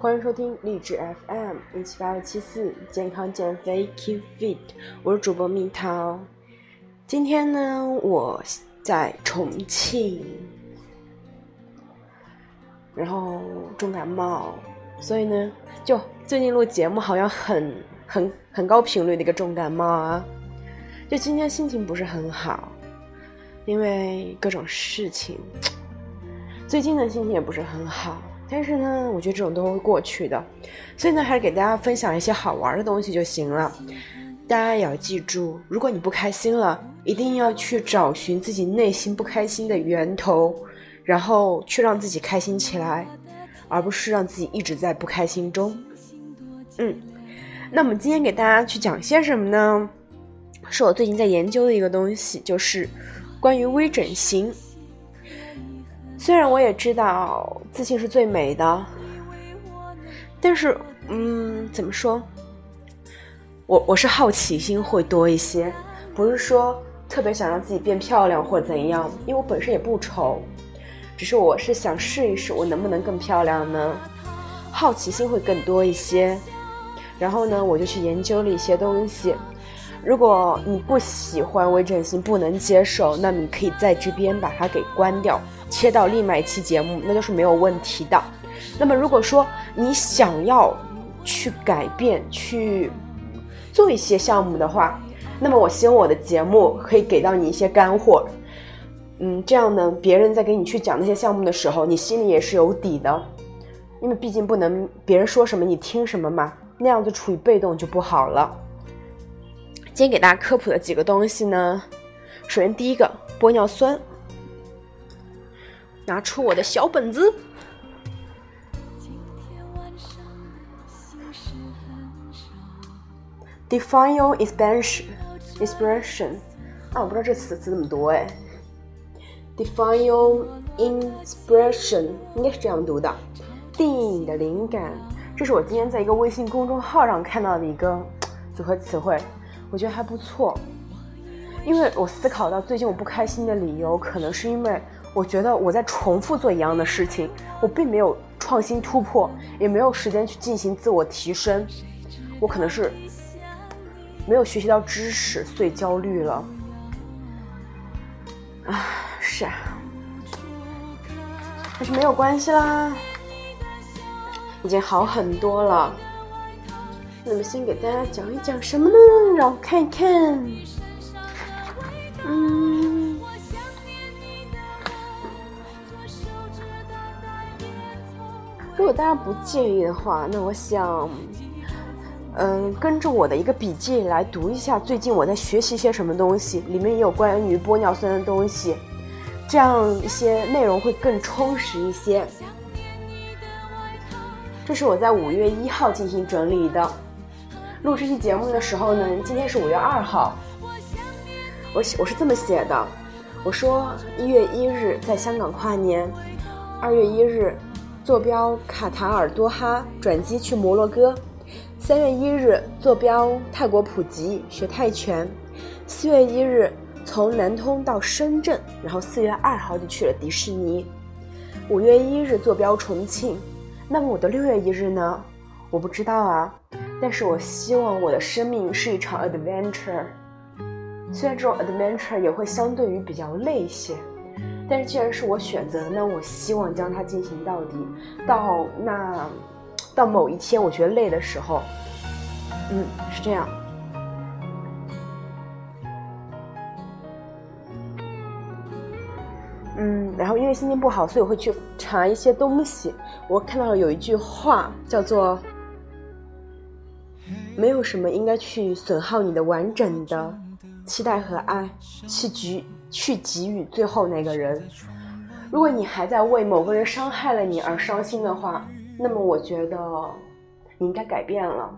欢迎收听励志 FM 一七八六七四健康减肥 Keep Fit，我是主播蜜桃。今天呢，我在重庆，然后重感冒，所以呢，就最近录节目好像很很很高频率的一个重感冒啊。就今天心情不是很好，因为各种事情，最近的心情也不是很好。但是呢，我觉得这种都会过去的，所以呢，还是给大家分享一些好玩的东西就行了。大家也要记住，如果你不开心了，一定要去找寻自己内心不开心的源头，然后去让自己开心起来，而不是让自己一直在不开心中。嗯，那我们今天给大家去讲些什么呢？是我最近在研究的一个东西，就是关于微整形。虽然我也知道自信是最美的，但是，嗯，怎么说？我我是好奇心会多一些，不是说特别想让自己变漂亮或怎样，因为我本身也不丑，只是我是想试一试我能不能更漂亮呢？好奇心会更多一些，然后呢，我就去研究了一些东西。如果你不喜欢微整形，不能接受，那你可以在这边把它给关掉。切到另外一期节目，那都是没有问题的。那么，如果说你想要去改变、去做一些项目的话，那么我希望我的节目可以给到你一些干货。嗯，这样呢，别人在给你去讲那些项目的时候，你心里也是有底的。因为毕竟不能别人说什么你听什么嘛，那样子处于被动就不好了。今天给大家科普的几个东西呢，首先第一个玻尿酸。拿出我的小本子。Define your expansion, expression。啊，我不知道这词词怎么读哎。Define your inspiration，应该是这样读的。定义你的灵感，这是我今天在一个微信公众号上看到的一个组合词汇，我觉得还不错。因为我思考到最近我不开心的理由，可能是因为。我觉得我在重复做一样的事情，我并没有创新突破，也没有时间去进行自我提升。我可能是没有学习到知识，所以焦虑了。啊，是啊，但是没有关系啦，已经好很多了。那么先给大家讲一讲什么呢？让我看一看。嗯。果大家不介意的话，那我想，嗯，跟着我的一个笔记来读一下最近我在学习些什么东西，里面也有关于玻尿酸的东西，这样一些内容会更充实一些。这是我在五月一号进行整理的，录这期节目的时候呢，今天是五月二号，我写我是这么写的，我说一月一日在香港跨年，二月一日。坐标卡塔尔多哈，转机去摩洛哥。三月一日坐标泰国普吉学泰拳。四月一日从南通到深圳，然后四月二号就去了迪士尼。五月一日坐标重庆。那么我的六月一日呢？我不知道啊。但是我希望我的生命是一场 adventure。虽然这种 adventure 也会相对于比较累一些。但是既然是我选择的，那我希望将它进行到底，到那，到某一天我觉得累的时候，嗯，是这样。嗯，然后因为心情不好，所以我会去查一些东西。我看到了有一句话叫做：“没有什么应该去损耗你的完整的期待和爱，去局。”去给予最后那个人。如果你还在为某个人伤害了你而伤心的话，那么我觉得你应该改变了。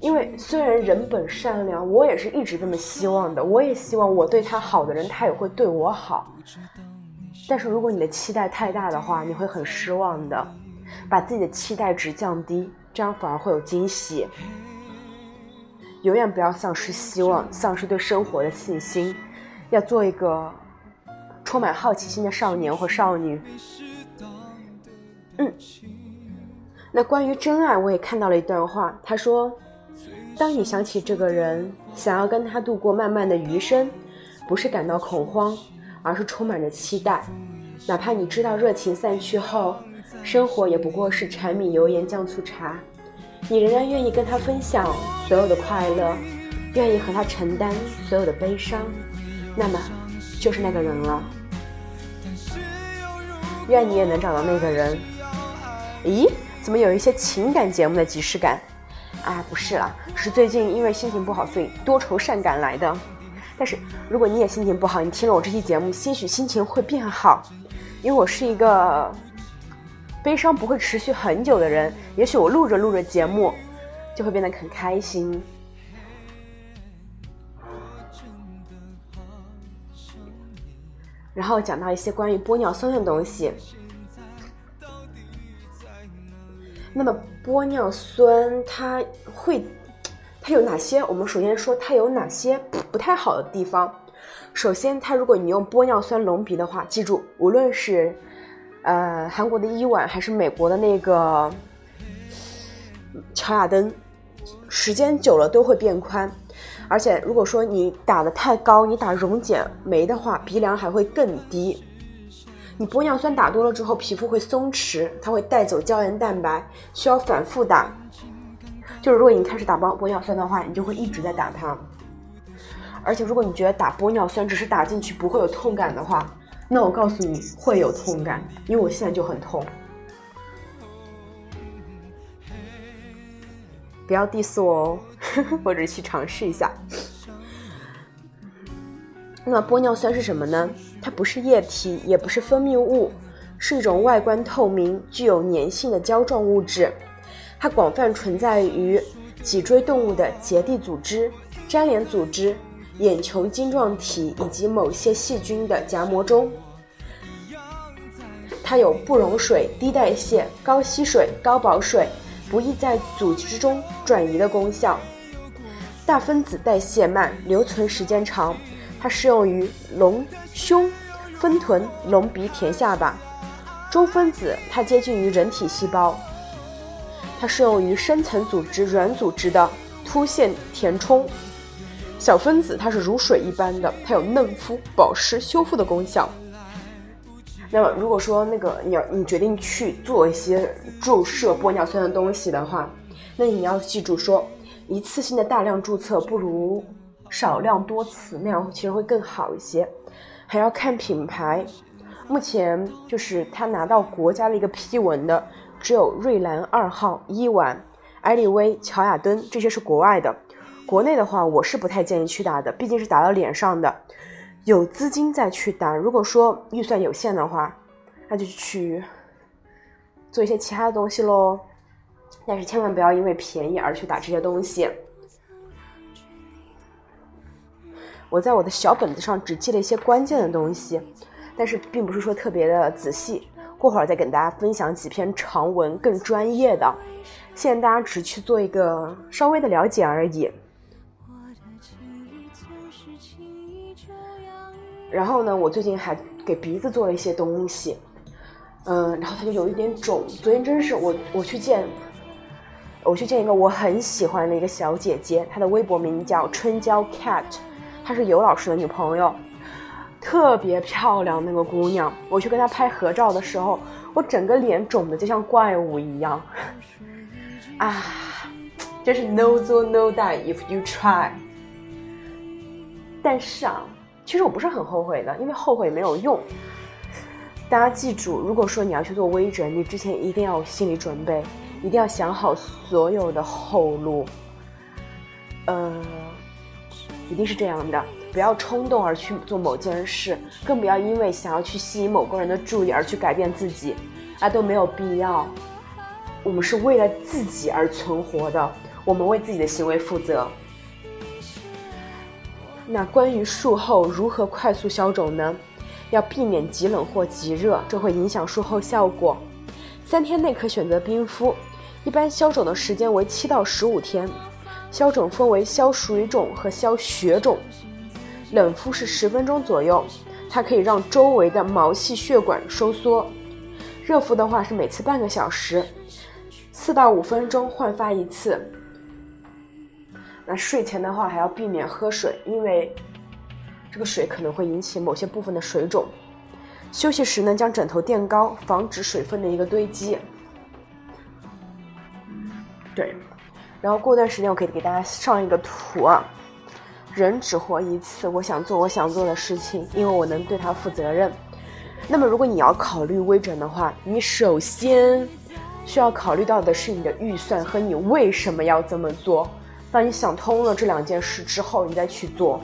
因为虽然人本善良，我也是一直这么希望的。我也希望我对他好的人，他也会对我好。但是如果你的期待太大的话，你会很失望的。把自己的期待值降低，这样反而会有惊喜。永远不要丧失希望，丧失对生活的信心。要做一个充满好奇心的少年或少女。嗯，那关于真爱，我也看到了一段话，他说：“当你想起这个人，想要跟他度过漫漫的余生，不是感到恐慌，而是充满着期待。哪怕你知道热情散去后，生活也不过是柴米油盐酱醋茶，你仍然愿意跟他分享所有的快乐，愿意和他承担所有的悲伤，那么就是那个人了。愿你也能找到那个人。”咦？怎么有一些情感节目的即视感？啊，不是啦，是最近因为心情不好，所以多愁善感来的。但是如果你也心情不好，你听了我这期节目，兴许心情会变好。因为我是一个悲伤不会持续很久的人，也许我录着录着节目，就会变得很开心。然后讲到一些关于玻尿酸的东西。那么玻尿酸它会，它有哪些？我们首先说它有哪些不太好的地方。首先，它如果你用玻尿酸隆鼻的话，记住，无论是呃韩国的伊婉还是美国的那个乔雅登，时间久了都会变宽。而且如果说你打的太高，你打溶解酶的话，鼻梁还会更低。你玻尿酸打多了之后，皮肤会松弛，它会带走胶原蛋白，需要反复打。就是如果你开始打玻玻尿酸的话，你就会一直在打它。而且如果你觉得打玻尿酸只是打进去不会有痛感的话，那我告诉你会有痛感，因为我现在就很痛。不要 diss 我哦，或者去尝试一下。那玻尿酸是什么呢？它不是液体，也不是分泌物，是一种外观透明、具有粘性的胶状物质。它广泛存在于脊椎动物的结缔组织、粘连组织、眼球晶状体以及某些细菌的荚膜中。它有不溶水、低代谢、高吸水、高保水、不易在组织中转移的功效。大分子代谢慢，留存时间长。它适用于隆胸、丰臀、隆鼻、填下巴。中分子它接近于人体细胞，它适用于深层组织、软组织的凸线填充。小分子它是如水一般的，它有嫩肤、保湿、修复的功效。那么，如果说那个你要你决定去做一些注射玻尿酸的东西的话，那你要记住说，一次性的大量注册不如。少量多次那样其实会更好一些，还要看品牌。目前就是他拿到国家的一个批文的，只有瑞兰二号、伊婉、艾丽薇、乔雅登，这些是国外的。国内的话，我是不太建议去打的，毕竟是打到脸上的。有资金再去打，如果说预算有限的话，那就去做一些其他的东西喽。但是千万不要因为便宜而去打这些东西。我在我的小本子上只记了一些关键的东西，但是并不是说特别的仔细。过会儿再跟大家分享几篇长文，更专业的。现在大家只去做一个稍微的了解而已。然后呢，我最近还给鼻子做了一些东西，嗯，然后它就有一点肿。昨天真是我我去见，我去见一个我很喜欢的一个小姐姐，她的微博名叫春娇 cat。她是尤老师的女朋友，特别漂亮那个姑娘。我去跟她拍合照的时候，我整个脸肿的就像怪物一样。啊，真是 no do no die if you try。但是啊，其实我不是很后悔的，因为后悔没有用。大家记住，如果说你要去做微整，你之前一定要有心理准备，一定要想好所有的后路。呃。一定是这样的，不要冲动而去做某件事，更不要因为想要去吸引某个人的注意而去改变自己，啊都没有必要。我们是为了自己而存活的，我们为自己的行为负责。那关于术后如何快速消肿呢？要避免极冷或极热，这会影响术后效果。三天内可选择冰敷，一般消肿的时间为七到十五天。消肿分为消水肿和消血肿，冷敷是十分钟左右，它可以让周围的毛细血管收缩；热敷的话是每次半个小时。四到五分钟换发一次。那睡前的话还要避免喝水，因为这个水可能会引起某些部分的水肿。休息时呢，将枕头垫高，防止水分的一个堆积。对，然后过段时间我可以给大家上一个图啊。人只活一次，我想做我想做的事情，因为我能对他负责任。那么，如果你要考虑微整的话，你首先需要考虑到的是你的预算和你为什么要这么做。当你想通了这两件事之后，你再去做。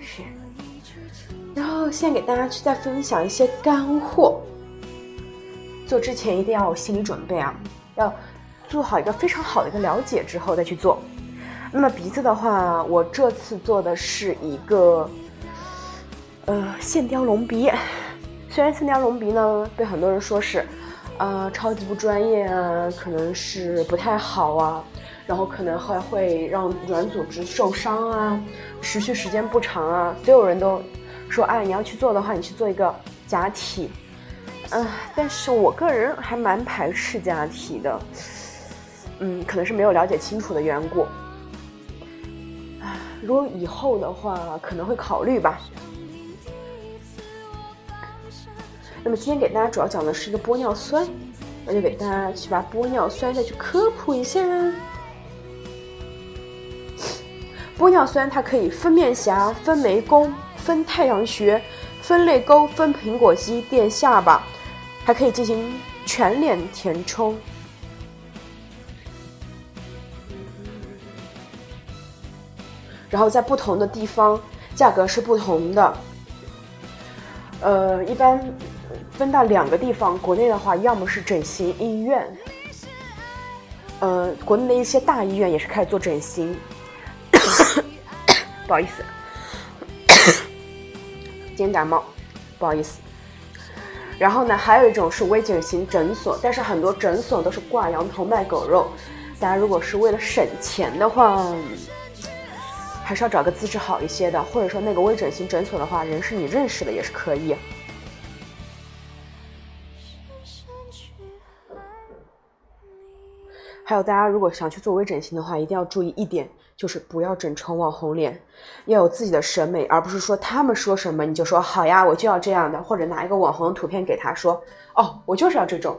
是。然后，现在给大家去再分享一些干货。做之前一定要有心理准备啊，要做好一个非常好的一个了解之后再去做。那么鼻子的话，我这次做的是一个，呃，线雕隆鼻。虽然线雕隆鼻呢，被很多人说是，呃，超级不专业啊，可能是不太好啊，然后可能还会让软组织受伤啊，持续时间不长啊。所有人都说，哎，你要去做的话，你去做一个假体。嗯，但是我个人还蛮排斥假体的，嗯，可能是没有了解清楚的缘故。如果以后的话，可能会考虑吧。那么今天给大家主要讲的是一个玻尿酸，那就给大家去把玻尿酸再去科普一下。玻尿酸它可以分面颊、分眉弓、分太阳穴、分泪沟、分苹果肌、垫下巴，还可以进行全脸填充。然后在不同的地方，价格是不同的。呃，一般分到两个地方，国内的话，要么是整形医院，呃，国内的一些大医院也是开始做整形。不好意思，今天感冒，不好意思。然后呢，还有一种是微整形诊所，但是很多诊所都是挂羊头卖狗肉。大家如果是为了省钱的话。还是要找个资质好一些的，或者说那个微整形诊所的话，人是你认识的也是可以。还有大家如果想去做微整形的话，一定要注意一点，就是不要整成网红脸，要有自己的审美，而不是说他们说什么你就说好呀，我就要这样的，或者拿一个网红图片给他说，哦，我就是要这种，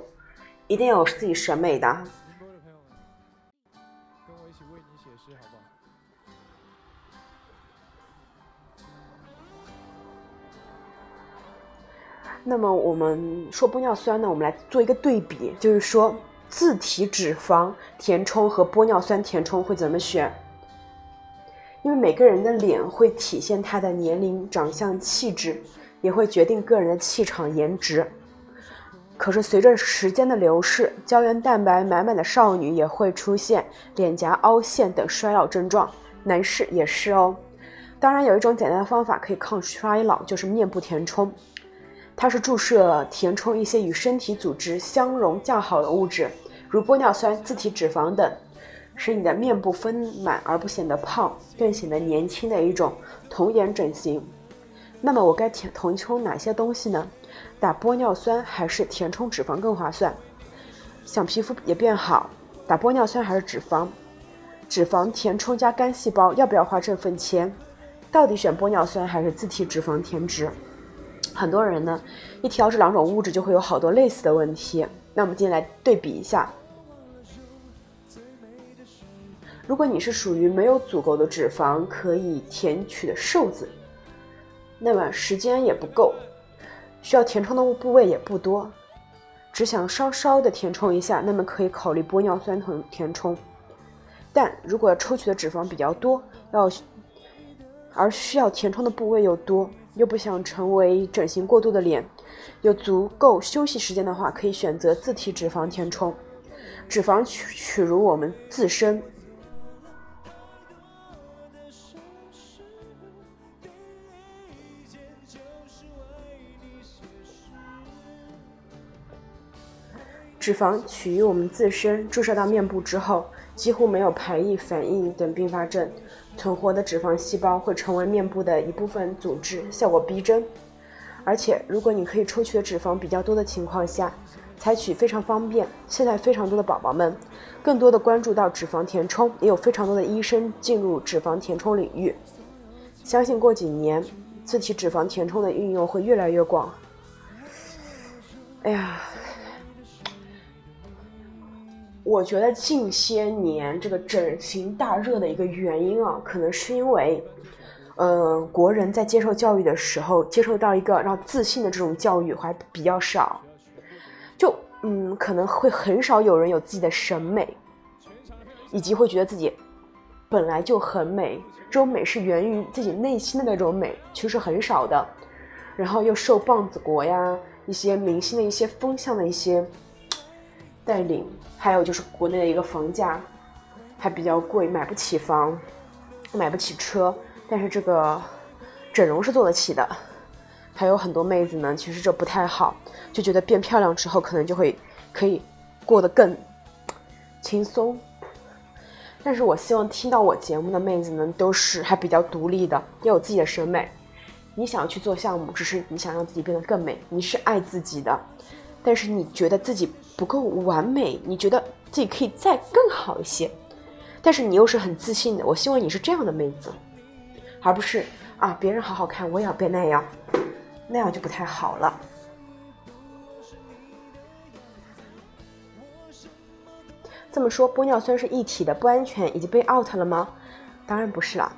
一定要有自己审美的。那么我们说玻尿酸呢，我们来做一个对比，就是说自体脂肪填充和玻尿酸填充会怎么选？因为每个人的脸会体现他的年龄、长相、气质，也会决定个人的气场、颜值。可是随着时间的流逝，胶原蛋白满满的少女也会出现脸颊凹陷等衰老症状，男士也是哦。当然有一种简单的方法可以抗衰老，就是面部填充。它是注射填充一些与身体组织相容较好的物质，如玻尿酸、自体脂肪等，使你的面部丰满而不显得胖，更显得年轻的一种童颜整形。那么我该填填充哪些东西呢？打玻尿酸还是填充脂肪更划算？想皮肤也变好，打玻尿酸还是脂肪？脂肪填充加干细胞，要不要花这份钱？到底选玻尿酸还是自体脂肪填脂？很多人呢，一提到这两种物质，就会有好多类似的问题。那我们今天来对比一下。如果你是属于没有足够的脂肪可以填取的瘦子，那么时间也不够，需要填充的部位也不多，只想稍稍的填充一下，那么可以考虑玻尿酸填填充。但如果抽取的脂肪比较多，要而需要填充的部位又多。又不想成为整形过度的脸，有足够休息时间的话，可以选择自体脂肪填充。脂肪取取如我们自身，脂肪取于我们自身，注射到面部之后，几乎没有排异反应等并发症。存活的脂肪细胞会成为面部的一部分组织，效果逼真。而且，如果你可以抽取的脂肪比较多的情况下，采取非常方便。现在非常多的宝宝们，更多的关注到脂肪填充，也有非常多的医生进入脂肪填充领域。相信过几年，自体脂肪填充的运用会越来越广。哎呀，我觉得近些年这个整形大热的一个原因啊，可能是因为，呃，国人在接受教育的时候，接受到一个让自信的这种教育还比较少，就嗯，可能会很少有人有自己的审美，以及会觉得自己本来就很美，这种美是源于自己内心的那种美，其实很少的，然后又受棒子国呀。一些明星的一些风向的一些带领，还有就是国内的一个房价还比较贵，买不起房，买不起车，但是这个整容是做得起的。还有很多妹子呢，其实这不太好，就觉得变漂亮之后可能就会可以过得更轻松。但是我希望听到我节目的妹子呢，都是还比较独立的，要有自己的审美。你想要去做项目，只是你想让自己变得更美，你是爱自己的，但是你觉得自己不够完美，你觉得自己可以再更好一些，但是你又是很自信的。我希望你是这样的妹子，而不是啊别人好好看，我也要变那样，那样就不太好了。这么说，玻尿酸是一体的，不安全，已经被 out 了吗？当然不是啦。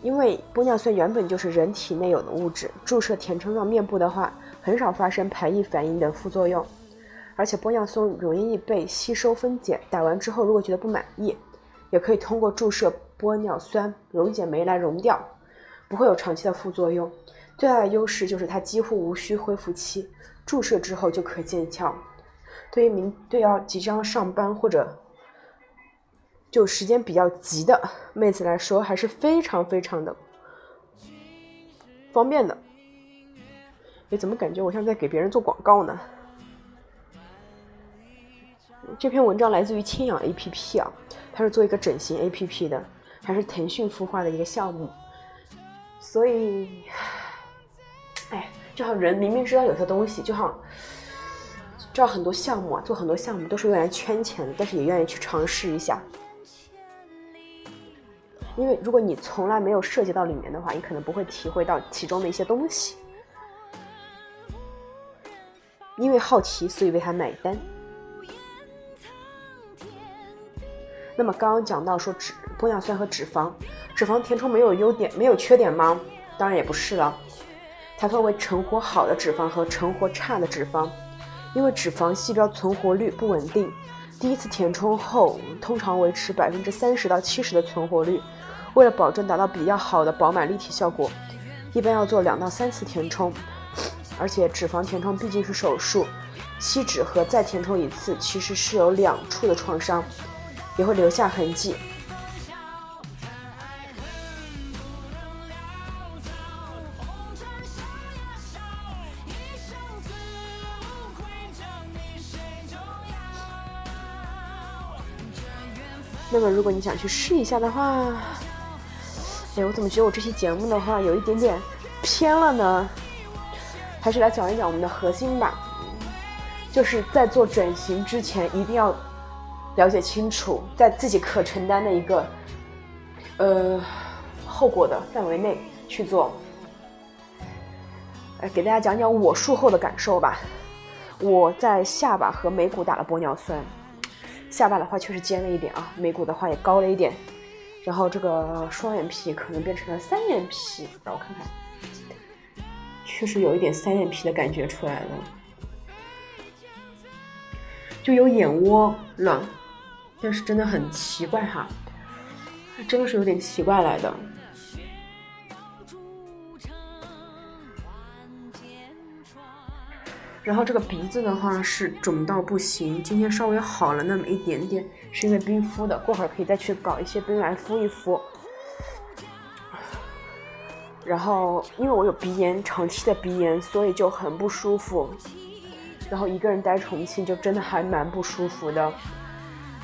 因为玻尿酸原本就是人体内有的物质，注射填充到面部的话，很少发生排异反应等副作用，而且玻尿酸容易被吸收分解。打完之后，如果觉得不满意，也可以通过注射玻尿酸溶解酶来溶掉，不会有长期的副作用。最大的优势就是它几乎无需恢复期，注射之后就可见效。对于明对要即将上班或者就时间比较急的妹子来说，还是非常非常的方便的。哎，怎么感觉我像在给别人做广告呢？这篇文章来自于清氧 APP 啊，它是做一个整形 APP 的，还是腾讯孵化的一个项目。所以，哎，就好人明明知道有些东西，就好知道很多项目啊，做很多项目都是用来圈钱的，但是也愿意去尝试一下。因为如果你从来没有涉及到里面的话，你可能不会体会到其中的一些东西。因为好奇，所以为他买单。那么刚刚讲到说脂玻尿酸和脂肪，脂肪填充没有优点，没有缺点吗？当然也不是了。它分为成活好的脂肪和成活差的脂肪。因为脂肪细胞存活率不稳定，第一次填充后通常维持百分之三十到七十的存活率。为了保证达到比较好的饱满立体效果，一般要做两到三次填充，而且脂肪填充毕竟是手术，吸脂和再填充一次其实是有两处的创伤，也会留下痕迹。那么如果你想去试一下的话，哎，我怎么觉得我这期节目的话有一点点偏了呢？还是来讲一讲我们的核心吧，就是在做整形之前一定要了解清楚，在自己可承担的一个呃后果的范围内去做。来给大家讲讲我术后的感受吧。我在下巴和眉骨打了玻尿酸，下巴的话确实尖了一点啊，眉骨的话也高了一点。然后这个双眼皮可能变成了三眼皮，让我看看，确实有一点三眼皮的感觉出来了，就有眼窝了，但是真的很奇怪哈，真的是有点奇怪来的。然后这个鼻子的话是肿到不行，今天稍微好了那么一点点，是因为冰敷的，过会儿可以再去搞一些冰来敷一敷。然后因为我有鼻炎，长期的鼻炎，所以就很不舒服。然后一个人待重庆就真的还蛮不舒服的。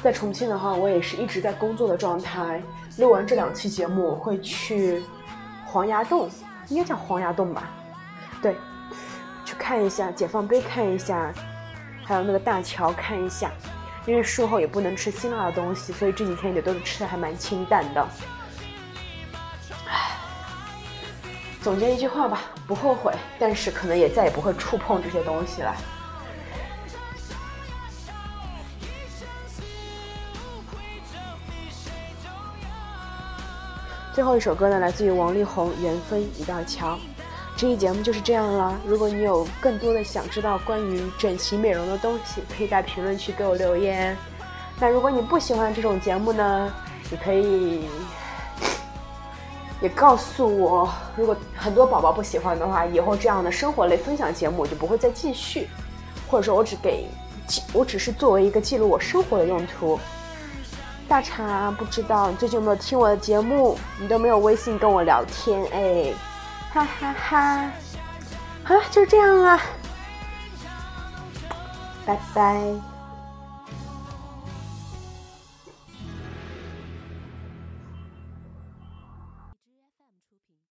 在重庆的话，我也是一直在工作的状态。录完这两期节目，我会去黄崖洞，应该叫黄崖洞吧？对。去看一下解放碑，看一下还有那个大桥看一下。因为术后也不能吃辛辣的东西，所以这几天也都是吃的还蛮清淡的。唉，总结一句话吧，不后悔，但是可能也再也不会触碰这些东西了。最后一首歌呢，来自于王力宏，《缘分一道桥》。这期节目就是这样了。如果你有更多的想知道关于整形美容的东西，可以在评论区给我留言。那如果你不喜欢这种节目呢，你可以也告诉我。如果很多宝宝不喜欢的话，以后这样的生活类分享节目我就不会再继续，或者说我只给，我只是作为一个记录我生活的用途。大茶不知道你最近有没有听我的节目？你都没有微信跟我聊天哎。哈哈哈，好了，就这样了，拜拜。